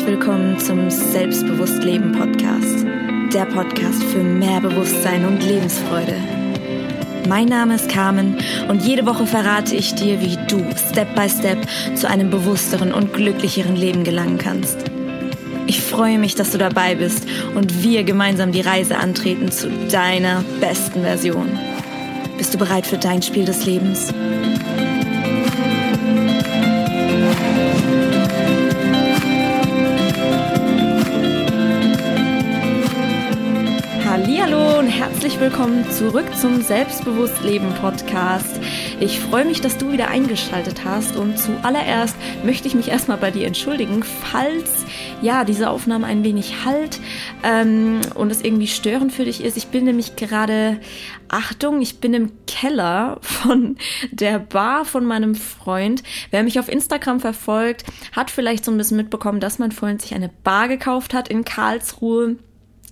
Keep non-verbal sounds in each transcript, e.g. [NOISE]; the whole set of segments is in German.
Herzlich willkommen zum Selbstbewusst Leben Podcast. Der Podcast für mehr Bewusstsein und Lebensfreude. Mein Name ist Carmen und jede Woche verrate ich dir, wie du Step by Step zu einem bewussteren und glücklicheren Leben gelangen kannst. Ich freue mich, dass du dabei bist und wir gemeinsam die Reise antreten zu deiner besten Version. Bist du bereit für dein Spiel des Lebens? Herzlich willkommen zurück zum Selbstbewusst Leben Podcast. Ich freue mich, dass du wieder eingeschaltet hast und zuallererst möchte ich mich erstmal bei dir entschuldigen, falls ja diese Aufnahme ein wenig halt ähm, und es irgendwie störend für dich ist. Ich bin nämlich gerade, Achtung, ich bin im Keller von der Bar von meinem Freund. Wer mich auf Instagram verfolgt, hat vielleicht so ein bisschen mitbekommen, dass mein Freund sich eine Bar gekauft hat in Karlsruhe.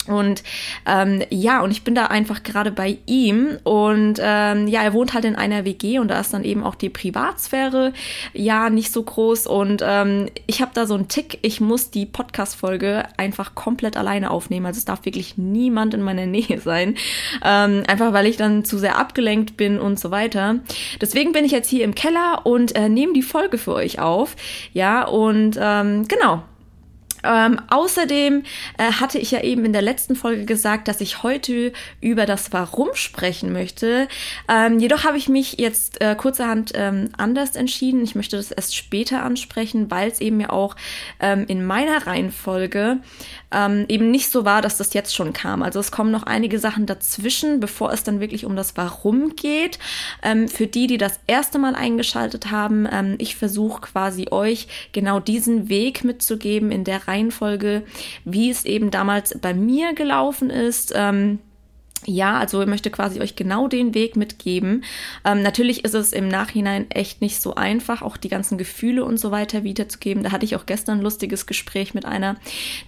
Und ähm, ja, und ich bin da einfach gerade bei ihm. Und ähm, ja, er wohnt halt in einer WG und da ist dann eben auch die Privatsphäre ja nicht so groß. Und ähm, ich habe da so einen Tick, ich muss die Podcast-Folge einfach komplett alleine aufnehmen, also es darf wirklich niemand in meiner [LAUGHS] Nähe sein, ähm, einfach weil ich dann zu sehr abgelenkt bin und so weiter. Deswegen bin ich jetzt hier im Keller und äh, nehme die Folge für euch auf, ja, und ähm, genau, ähm, außerdem äh, hatte ich ja eben in der letzten Folge gesagt, dass ich heute über das Warum sprechen möchte. Ähm, jedoch habe ich mich jetzt äh, kurzerhand ähm, anders entschieden. Ich möchte das erst später ansprechen, weil es eben ja auch ähm, in meiner Reihenfolge ähm, eben nicht so war, dass das jetzt schon kam. Also es kommen noch einige Sachen dazwischen, bevor es dann wirklich um das Warum geht. Ähm, für die, die das erste Mal eingeschaltet haben, ich versuche quasi euch genau diesen Weg mitzugeben in der Reihenfolge, wie es eben damals bei mir gelaufen ist. Ähm, ja, also ich möchte quasi euch genau den Weg mitgeben. Ähm, natürlich ist es im Nachhinein echt nicht so einfach, auch die ganzen Gefühle und so weiter wiederzugeben. Da hatte ich auch gestern ein lustiges Gespräch mit einer,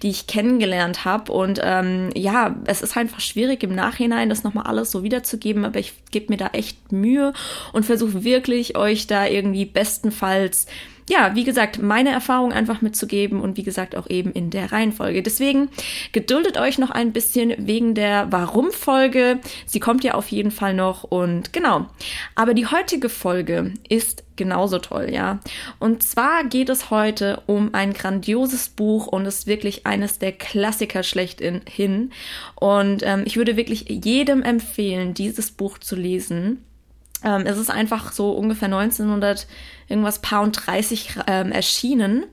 die ich kennengelernt habe. Und ähm, ja, es ist einfach schwierig im Nachhinein, das nochmal alles so wiederzugeben, aber ich gebe mir da echt Mühe und versuche wirklich euch da irgendwie bestenfalls ja, wie gesagt, meine Erfahrung einfach mitzugeben und wie gesagt auch eben in der Reihenfolge. Deswegen geduldet euch noch ein bisschen wegen der Warum-Folge. Sie kommt ja auf jeden Fall noch und genau. Aber die heutige Folge ist genauso toll, ja. Und zwar geht es heute um ein grandioses Buch und ist wirklich eines der Klassiker schlechthin. Und ähm, ich würde wirklich jedem empfehlen, dieses Buch zu lesen. Ähm, es ist einfach so ungefähr 1900 irgendwas Paar und 30 ähm, erschienen.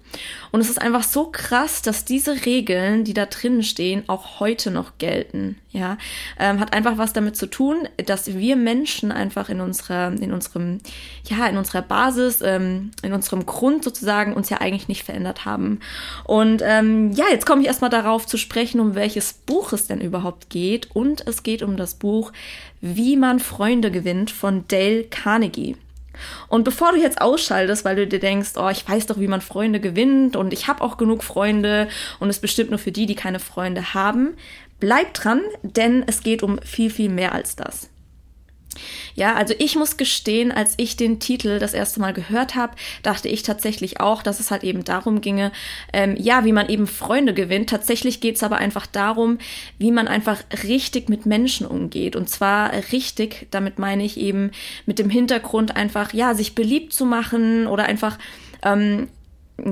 Und es ist einfach so krass, dass diese Regeln, die da drinnen stehen, auch heute noch gelten. Ja, ähm, hat einfach was damit zu tun, dass wir Menschen einfach in unserer, in unserem, ja, in unserer Basis, ähm, in unserem Grund sozusagen uns ja eigentlich nicht verändert haben. Und ähm, ja, jetzt komme ich erstmal darauf zu sprechen, um welches Buch es denn überhaupt geht. Und es geht um das Buch Wie man Freunde gewinnt von Dale Carnegie. Und bevor du jetzt ausschaltest, weil du dir denkst, oh, ich weiß doch, wie man Freunde gewinnt und ich habe auch genug Freunde und es bestimmt nur für die, die keine Freunde haben, bleib dran, denn es geht um viel, viel mehr als das. Ja, also ich muss gestehen, als ich den Titel das erste Mal gehört habe, dachte ich tatsächlich auch, dass es halt eben darum ginge, ähm, ja, wie man eben Freunde gewinnt. Tatsächlich geht es aber einfach darum, wie man einfach richtig mit Menschen umgeht. Und zwar richtig, damit meine ich eben mit dem Hintergrund einfach, ja, sich beliebt zu machen oder einfach ähm,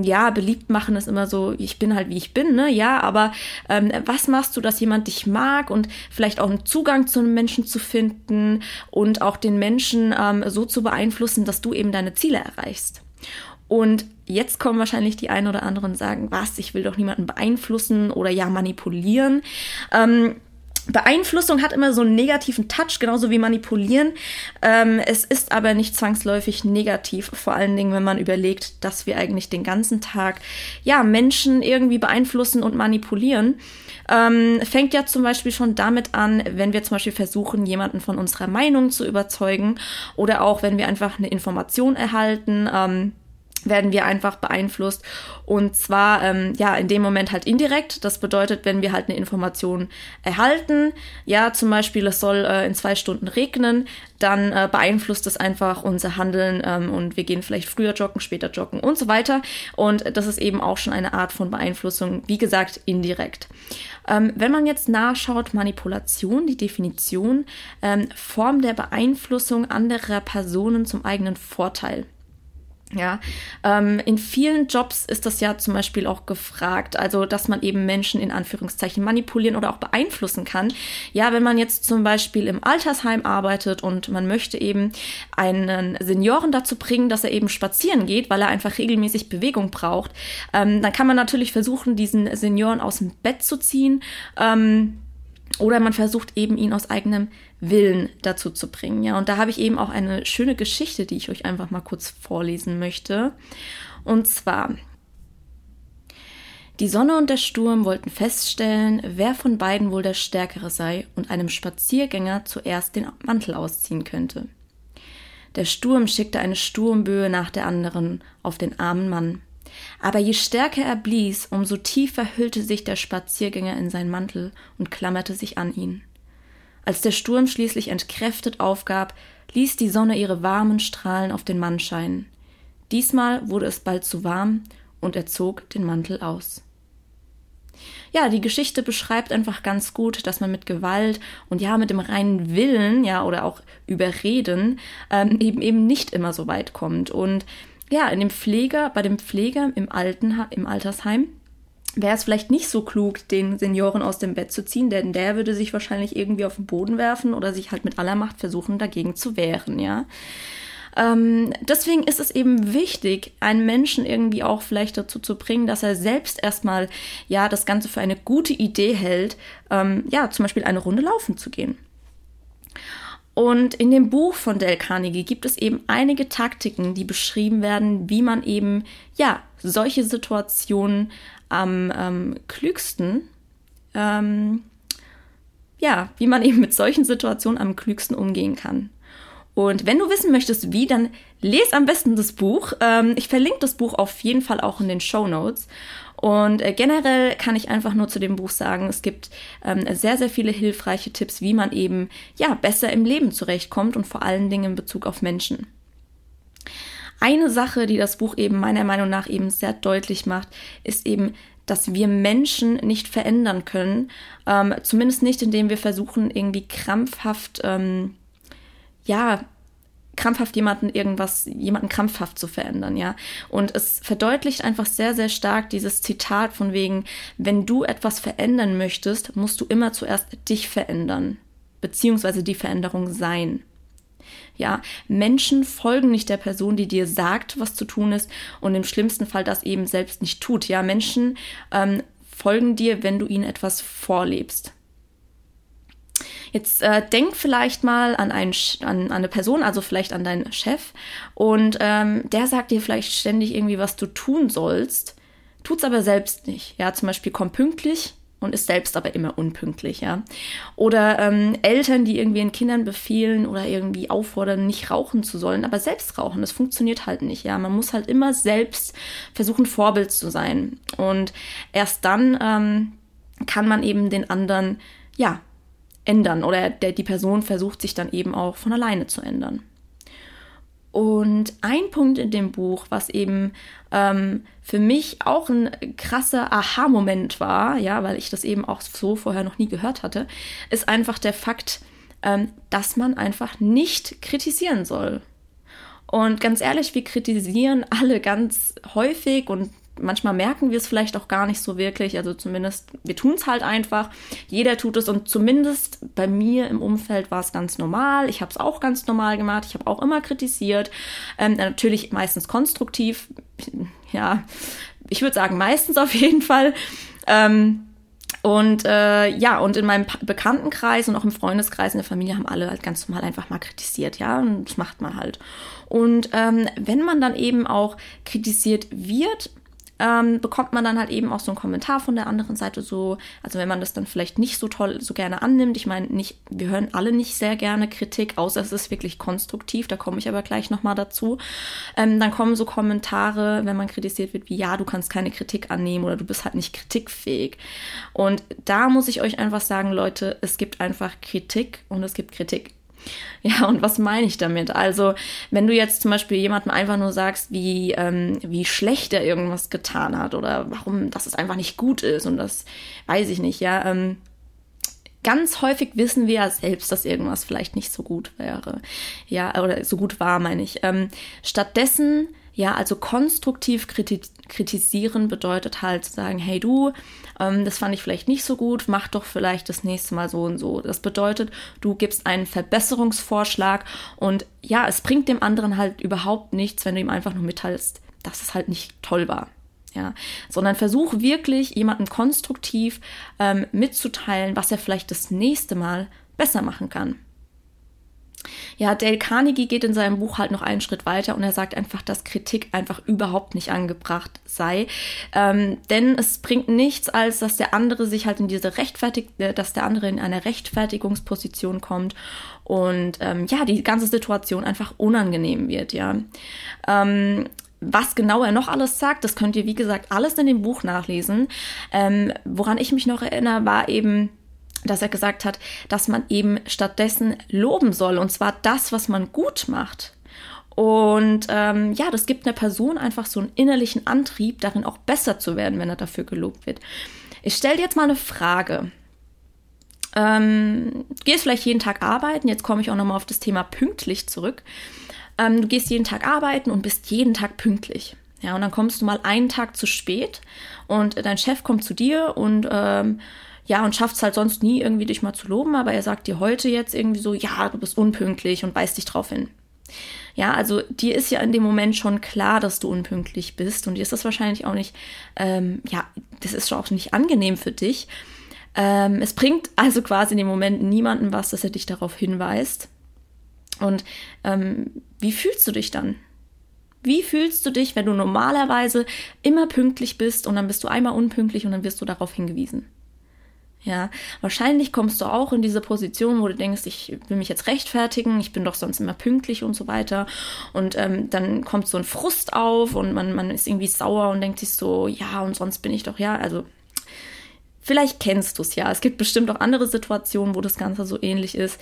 ja, beliebt machen ist immer so, ich bin halt wie ich bin, ne? Ja, aber ähm, was machst du, dass jemand dich mag und vielleicht auch einen Zugang zu einem Menschen zu finden und auch den Menschen ähm, so zu beeinflussen, dass du eben deine Ziele erreichst. Und jetzt kommen wahrscheinlich die einen oder anderen und sagen, was, ich will doch niemanden beeinflussen oder ja manipulieren. Ähm, Beeinflussung hat immer so einen negativen Touch, genauso wie manipulieren. Ähm, es ist aber nicht zwangsläufig negativ, vor allen Dingen, wenn man überlegt, dass wir eigentlich den ganzen Tag ja Menschen irgendwie beeinflussen und manipulieren. Ähm, fängt ja zum Beispiel schon damit an, wenn wir zum Beispiel versuchen, jemanden von unserer Meinung zu überzeugen oder auch wenn wir einfach eine Information erhalten. Ähm, werden wir einfach beeinflusst. Und zwar, ähm, ja, in dem Moment halt indirekt. Das bedeutet, wenn wir halt eine Information erhalten, ja, zum Beispiel, es soll äh, in zwei Stunden regnen, dann äh, beeinflusst das einfach unser Handeln ähm, und wir gehen vielleicht früher joggen, später joggen und so weiter. Und das ist eben auch schon eine Art von Beeinflussung, wie gesagt, indirekt. Ähm, wenn man jetzt nachschaut, Manipulation, die Definition, ähm, Form der Beeinflussung anderer Personen zum eigenen Vorteil. Ja, ähm, in vielen Jobs ist das ja zum Beispiel auch gefragt, also dass man eben Menschen in Anführungszeichen manipulieren oder auch beeinflussen kann. Ja, wenn man jetzt zum Beispiel im Altersheim arbeitet und man möchte eben einen Senioren dazu bringen, dass er eben spazieren geht, weil er einfach regelmäßig Bewegung braucht, ähm, dann kann man natürlich versuchen, diesen Senioren aus dem Bett zu ziehen. Ähm, oder man versucht eben ihn aus eigenem Willen dazu zu bringen. Ja, und da habe ich eben auch eine schöne Geschichte, die ich euch einfach mal kurz vorlesen möchte. Und zwar, die Sonne und der Sturm wollten feststellen, wer von beiden wohl der Stärkere sei und einem Spaziergänger zuerst den Mantel ausziehen könnte. Der Sturm schickte eine Sturmböe nach der anderen auf den armen Mann. Aber je stärker er blies, umso tiefer hüllte sich der Spaziergänger in seinen Mantel und klammerte sich an ihn. Als der Sturm schließlich entkräftet aufgab, ließ die Sonne ihre warmen Strahlen auf den Mann scheinen. Diesmal wurde es bald zu warm und er zog den Mantel aus. Ja, die Geschichte beschreibt einfach ganz gut, dass man mit Gewalt und ja, mit dem reinen Willen, ja, oder auch Überreden ähm, eben eben nicht immer so weit kommt. Und ja, in dem Pfleger, bei dem Pfleger im Alten, im Altersheim, wäre es vielleicht nicht so klug, den Senioren aus dem Bett zu ziehen, denn der würde sich wahrscheinlich irgendwie auf den Boden werfen oder sich halt mit aller Macht versuchen, dagegen zu wehren, ja. Ähm, deswegen ist es eben wichtig, einen Menschen irgendwie auch vielleicht dazu zu bringen, dass er selbst erstmal ja das Ganze für eine gute Idee hält, ähm, ja, zum Beispiel eine Runde laufen zu gehen. Und in dem Buch von Del Carnegie gibt es eben einige Taktiken, die beschrieben werden, wie man eben, ja, solche Situationen am ähm, klügsten, ähm, ja, wie man [LAUGHS] eben mit solchen Situationen am klügsten umgehen kann. Und wenn du wissen möchtest, wie, dann lese am besten das Buch. Ähm, ich verlinke das Buch auf jeden Fall auch in den Show Notes. Und äh, generell kann ich einfach nur zu dem Buch sagen, es gibt ähm, sehr, sehr viele hilfreiche Tipps, wie man eben ja besser im Leben zurechtkommt und vor allen Dingen in Bezug auf Menschen. Eine Sache, die das Buch eben meiner Meinung nach eben sehr deutlich macht, ist eben, dass wir Menschen nicht verändern können, ähm, zumindest nicht, indem wir versuchen, irgendwie krampfhaft ähm, ja, krampfhaft jemanden irgendwas, jemanden krampfhaft zu verändern, ja. Und es verdeutlicht einfach sehr, sehr stark dieses Zitat von wegen, wenn du etwas verändern möchtest, musst du immer zuerst dich verändern, beziehungsweise die Veränderung sein. Ja, Menschen folgen nicht der Person, die dir sagt, was zu tun ist und im schlimmsten Fall das eben selbst nicht tut. Ja, Menschen ähm, folgen dir, wenn du ihnen etwas vorlebst. Jetzt äh, denk vielleicht mal an, einen, an, an eine Person, also vielleicht an deinen Chef, und ähm, der sagt dir vielleicht ständig irgendwie, was du tun sollst, tut's aber selbst nicht. Ja, zum Beispiel komm pünktlich und ist selbst aber immer unpünktlich, ja. Oder ähm, Eltern, die irgendwie ihren Kindern befehlen oder irgendwie auffordern, nicht rauchen zu sollen, aber selbst rauchen, das funktioniert halt nicht, ja. Man muss halt immer selbst versuchen, Vorbild zu sein. Und erst dann ähm, kann man eben den anderen, ja, ändern oder der, die Person versucht sich dann eben auch von alleine zu ändern. Und ein Punkt in dem Buch, was eben ähm, für mich auch ein krasser Aha-Moment war, ja, weil ich das eben auch so vorher noch nie gehört hatte, ist einfach der Fakt, ähm, dass man einfach nicht kritisieren soll. Und ganz ehrlich, wir kritisieren alle ganz häufig und manchmal merken wir es vielleicht auch gar nicht so wirklich. Also zumindest, wir tun es halt einfach. Jeder tut es und zumindest bei mir im Umfeld war es ganz normal. Ich habe es auch ganz normal gemacht. Ich habe auch immer kritisiert. Ähm, natürlich meistens konstruktiv. [LAUGHS] Ja, ich würde sagen meistens auf jeden Fall. Ähm, und äh, ja, und in meinem Bekanntenkreis und auch im Freundeskreis in der Familie haben alle halt ganz normal einfach mal kritisiert, ja, und das macht man halt. Und ähm, wenn man dann eben auch kritisiert wird, ähm, bekommt man dann halt eben auch so einen Kommentar von der anderen Seite so, also wenn man das dann vielleicht nicht so toll, so gerne annimmt, ich meine, nicht, wir hören alle nicht sehr gerne Kritik, außer es ist wirklich konstruktiv, da komme ich aber gleich nochmal dazu, ähm, dann kommen so Kommentare, wenn man kritisiert wird, wie ja, du kannst keine Kritik annehmen oder du bist halt nicht kritikfähig. Und da muss ich euch einfach sagen, Leute, es gibt einfach Kritik und es gibt Kritik. [LAUGHS] Ja, und was meine ich damit? Also, wenn du jetzt zum Beispiel jemandem einfach nur sagst, wie, ähm, wie schlecht er irgendwas getan hat oder warum, dass es einfach nicht gut ist und das weiß ich nicht, ja, ähm, ganz häufig wissen wir ja selbst, dass irgendwas vielleicht nicht so gut wäre. Ja, oder so gut war, meine ich. Ähm, stattdessen ja, also konstruktiv kritisieren bedeutet halt zu sagen, hey du, ähm, das fand ich vielleicht nicht so gut, mach doch vielleicht das nächste Mal so und so. Das bedeutet, du gibst einen Verbesserungsvorschlag und ja, es bringt dem anderen halt überhaupt nichts, wenn du ihm einfach nur mitteilst, dass es halt nicht toll war. Ja, sondern versuch wirklich jemanden konstruktiv ähm, mitzuteilen, was er vielleicht das nächste Mal besser machen kann. Ja, Dale Carnegie geht in seinem Buch halt noch einen Schritt weiter und er sagt einfach, dass Kritik einfach überhaupt nicht angebracht sei. Ähm, denn es bringt nichts, als dass der andere sich halt in diese Rechtfertig, äh, dass der andere in eine Rechtfertigungsposition kommt und ähm, ja, die ganze Situation einfach unangenehm wird, ja. Ähm, was genau er noch alles sagt, das könnt ihr, wie gesagt, alles in dem Buch nachlesen. Ähm, woran ich mich noch erinnere, war eben, dass er gesagt hat, dass man eben stattdessen loben soll, und zwar das, was man gut macht. Und ähm, ja, das gibt einer Person einfach so einen innerlichen Antrieb, darin auch besser zu werden, wenn er dafür gelobt wird. Ich stelle dir jetzt mal eine Frage. Ähm, du gehst vielleicht jeden Tag arbeiten, jetzt komme ich auch nochmal auf das Thema pünktlich zurück. Ähm, du gehst jeden Tag arbeiten und bist jeden Tag pünktlich. Ja, und dann kommst du mal einen Tag zu spät und dein Chef kommt zu dir und ähm, ja, und schafft es halt sonst nie irgendwie dich mal zu loben, aber er sagt dir heute jetzt irgendwie so, ja, du bist unpünktlich und weist dich drauf hin. Ja, also dir ist ja in dem Moment schon klar, dass du unpünktlich bist und dir ist das wahrscheinlich auch nicht, ähm, ja, das ist auch nicht angenehm für dich. Ähm, es bringt also quasi in dem Moment niemandem was, dass er dich darauf hinweist. Und ähm, wie fühlst du dich dann? Wie fühlst du dich, wenn du normalerweise immer pünktlich bist und dann bist du einmal unpünktlich und dann wirst du darauf hingewiesen? Ja, wahrscheinlich kommst du auch in diese Position, wo du denkst, ich will mich jetzt rechtfertigen, ich bin doch sonst immer pünktlich und so weiter. Und ähm, dann kommt so ein Frust auf und man, man ist irgendwie sauer und denkt sich so, ja, und sonst bin ich doch, ja, also vielleicht kennst du es ja. Es gibt bestimmt auch andere Situationen, wo das Ganze so ähnlich ist.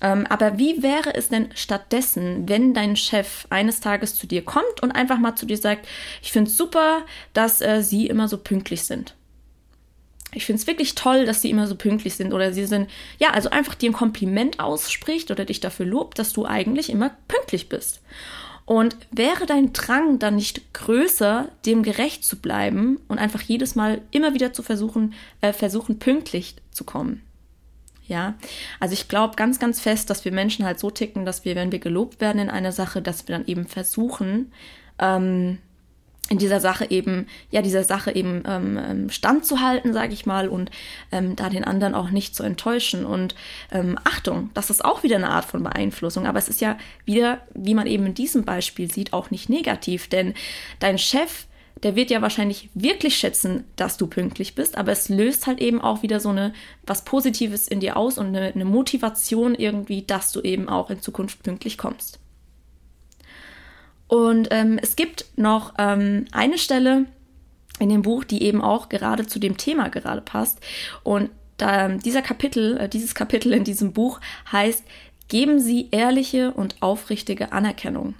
Ähm, aber wie wäre es denn stattdessen, wenn dein Chef eines Tages zu dir kommt und einfach mal zu dir sagt, ich finde es super, dass äh, sie immer so pünktlich sind? Ich finde es wirklich toll, dass sie immer so pünktlich sind oder sie sind, ja, also einfach dir ein Kompliment ausspricht oder dich dafür lobt, dass du eigentlich immer pünktlich bist. Und wäre dein Drang dann nicht größer, dem gerecht zu bleiben und einfach jedes Mal immer wieder zu versuchen, äh, versuchen pünktlich zu kommen? Ja, also ich glaube ganz, ganz fest, dass wir Menschen halt so ticken, dass wir, wenn wir gelobt werden in einer Sache, dass wir dann eben versuchen, ähm, in dieser Sache eben, ja, dieser Sache eben ähm, ähm, standzuhalten, sage ich mal, und ähm, da den anderen auch nicht zu enttäuschen. Und ähm, Achtung, das ist auch wieder eine Art von Beeinflussung, aber es ist ja wieder, wie man eben in diesem Beispiel sieht, auch nicht negativ, denn dein Chef, der wird ja wahrscheinlich wirklich schätzen, dass du pünktlich bist, aber es löst halt eben auch wieder so eine was Positives in dir aus und eine, eine Motivation irgendwie, dass du eben auch in Zukunft pünktlich kommst. Und ähm, es gibt noch ähm, eine Stelle in dem Buch, die eben auch gerade zu dem Thema gerade passt. Und da, dieser Kapitel, äh, dieses Kapitel in diesem Buch heißt, geben Sie ehrliche und aufrichtige Anerkennung.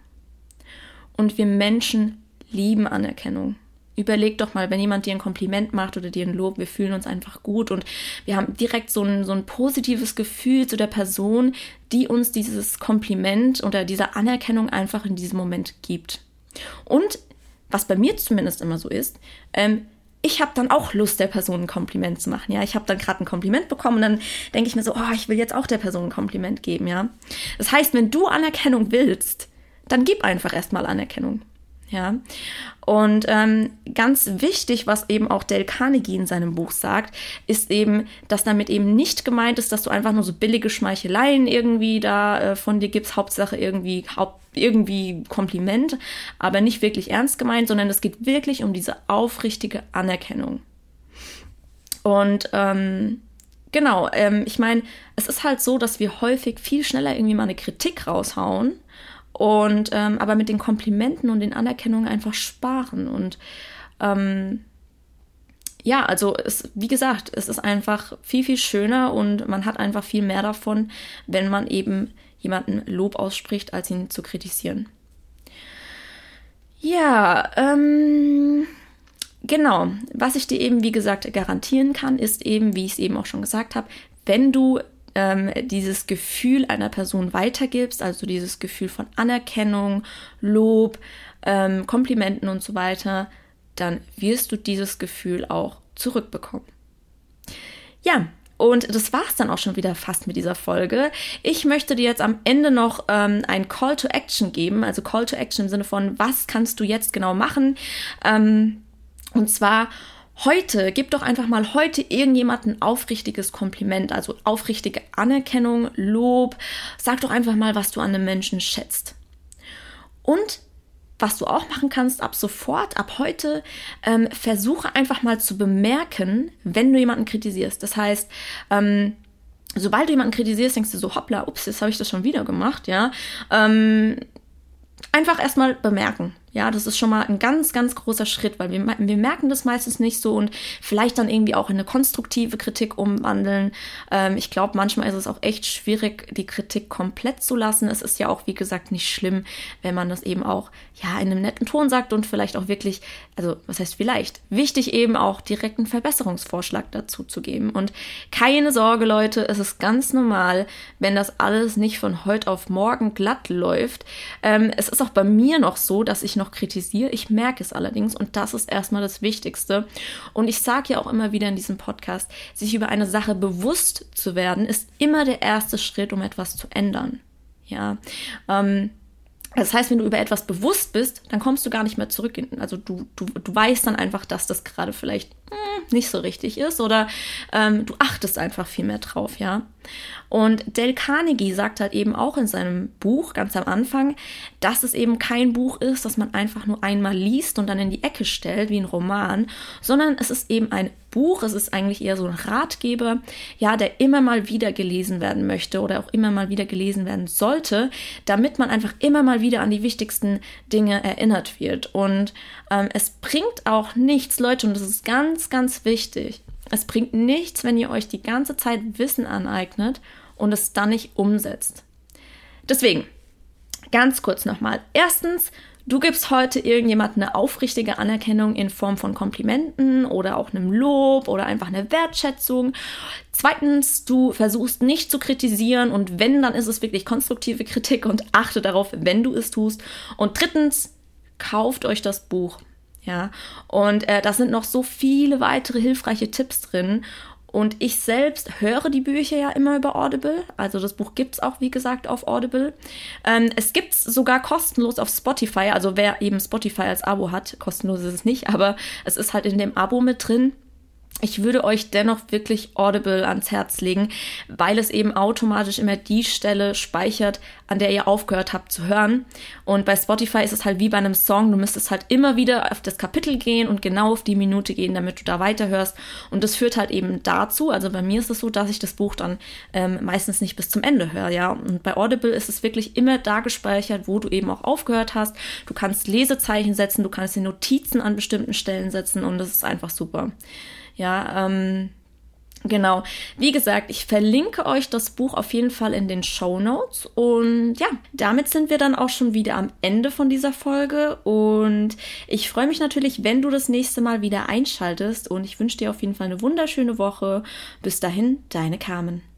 Und wir Menschen lieben Anerkennung. Überleg doch mal, wenn jemand dir ein Kompliment macht oder dir ein Lob, wir fühlen uns einfach gut und wir haben direkt so ein, so ein positives Gefühl zu der Person, die uns dieses Kompliment oder diese Anerkennung einfach in diesem Moment gibt. Und was bei mir zumindest immer so ist, ähm, ich habe dann auch Lust, der Person ein Kompliment zu machen. Ja, ich habe dann gerade ein Kompliment bekommen und dann denke ich mir so, oh, ich will jetzt auch der Person ein Kompliment geben. Ja, das heißt, wenn du Anerkennung willst, dann gib einfach erstmal Anerkennung. Ja. Und ähm, ganz wichtig, was eben auch Dale Carnegie in seinem Buch sagt, ist eben, dass damit eben nicht gemeint ist, dass du einfach nur so billige Schmeicheleien irgendwie da äh, von dir gibst, Hauptsache irgendwie, Haupt, irgendwie Kompliment, aber nicht wirklich ernst gemeint, sondern es geht wirklich um diese aufrichtige Anerkennung. Und ähm, genau, ähm, ich meine, es ist halt so, dass wir häufig viel schneller irgendwie mal eine Kritik raushauen und ähm, aber mit den Komplimenten und den Anerkennungen einfach sparen. Und ähm, ja, also es, wie gesagt, es ist einfach viel, viel schöner und man hat einfach viel mehr davon, wenn man eben jemanden Lob ausspricht, als ihn zu kritisieren. Ja, ähm, genau. Was ich dir eben, wie gesagt, garantieren kann, ist eben, wie ich es eben auch schon gesagt habe, wenn du ähm, dieses Gefühl einer Person weitergibst, also dieses Gefühl von Anerkennung, Lob, ähm, Komplimenten und so weiter, dann wirst du dieses Gefühl auch zurückbekommen. Ja, und das war's dann auch schon wieder fast mit dieser Folge. Ich möchte dir jetzt am Ende noch ähm, ein Call to Action geben, also Call to Action im Sinne von, was kannst du jetzt genau machen? Ähm, und zwar Heute, gib doch einfach mal heute irgendjemand ein aufrichtiges Kompliment, also aufrichtige Anerkennung, Lob. Sag doch einfach mal, was du an einem Menschen schätzt. Und was du auch machen kannst ab sofort, ab heute, ähm, versuche einfach mal zu bemerken, wenn du jemanden kritisierst. Das heißt, ähm, sobald du jemanden kritisierst, denkst du so, hoppla, ups, jetzt habe ich das schon wieder gemacht, ja. Ähm, einfach erstmal bemerken. Ja, das ist schon mal ein ganz, ganz großer Schritt, weil wir, wir merken das meistens nicht so und vielleicht dann irgendwie auch in eine konstruktive Kritik umwandeln. Ähm, ich glaube, manchmal ist es auch echt schwierig, die Kritik komplett zu lassen. Es ist ja auch, wie gesagt, nicht schlimm, wenn man das eben auch ja in einem netten Ton sagt und vielleicht auch wirklich, also was heißt vielleicht, wichtig eben auch direkt einen Verbesserungsvorschlag dazu zu geben. Und keine Sorge, Leute, es ist ganz normal, wenn das alles nicht von heute auf morgen glatt läuft. Ähm, es ist auch bei mir noch so, dass ich noch noch kritisiere. Ich merke es allerdings und das ist erstmal das Wichtigste. Und ich sage ja auch immer wieder in diesem Podcast, sich über eine Sache bewusst zu werden, ist immer der erste Schritt, um etwas zu ändern. Ja. Ähm, das heißt, wenn du über etwas bewusst bist, dann kommst du gar nicht mehr zurück. Also du, du, du weißt dann einfach, dass das gerade vielleicht nicht so richtig ist oder ähm, du achtest einfach viel mehr drauf, ja. Und Dale Carnegie sagt halt eben auch in seinem Buch ganz am Anfang, dass es eben kein Buch ist, das man einfach nur einmal liest und dann in die Ecke stellt, wie ein Roman, sondern es ist eben ein Buch, es ist eigentlich eher so ein Ratgeber, ja, der immer mal wieder gelesen werden möchte oder auch immer mal wieder gelesen werden sollte, damit man einfach immer mal wieder an die wichtigsten Dinge erinnert wird. Und ähm, es bringt auch nichts, Leute, und das ist ganz, ganz wichtig. Es bringt nichts, wenn ihr euch die ganze Zeit Wissen aneignet und es dann nicht umsetzt. Deswegen, ganz kurz nochmal. Erstens, du gibst heute irgendjemand eine aufrichtige Anerkennung in Form von Komplimenten oder auch einem Lob oder einfach eine Wertschätzung. Zweitens, du versuchst nicht zu kritisieren und wenn, dann ist es wirklich konstruktive Kritik und achte darauf, wenn du es tust. Und drittens, kauft euch das Buch. Ja, und äh, da sind noch so viele weitere hilfreiche Tipps drin. Und ich selbst höre die Bücher ja immer über Audible. Also das Buch gibt es auch, wie gesagt, auf Audible. Ähm, es gibt es sogar kostenlos auf Spotify. Also wer eben Spotify als Abo hat, kostenlos ist es nicht, aber es ist halt in dem Abo mit drin. Ich würde euch dennoch wirklich Audible ans Herz legen, weil es eben automatisch immer die Stelle speichert, an der ihr aufgehört habt zu hören. Und bei Spotify ist es halt wie bei einem Song, du müsstest halt immer wieder auf das Kapitel gehen und genau auf die Minute gehen, damit du da weiterhörst. Und das führt halt eben dazu, also bei mir ist es so, dass ich das Buch dann ähm, meistens nicht bis zum Ende höre, ja. Und bei Audible ist es wirklich immer da gespeichert, wo du eben auch aufgehört hast. Du kannst Lesezeichen setzen, du kannst die Notizen an bestimmten Stellen setzen und das ist einfach super. Ja, ähm, Genau. Wie gesagt, ich verlinke euch das Buch auf jeden Fall in den Show Notes. Und ja, damit sind wir dann auch schon wieder am Ende von dieser Folge. Und ich freue mich natürlich, wenn du das nächste Mal wieder einschaltest. Und ich wünsche dir auf jeden Fall eine wunderschöne Woche. Bis dahin, deine Carmen.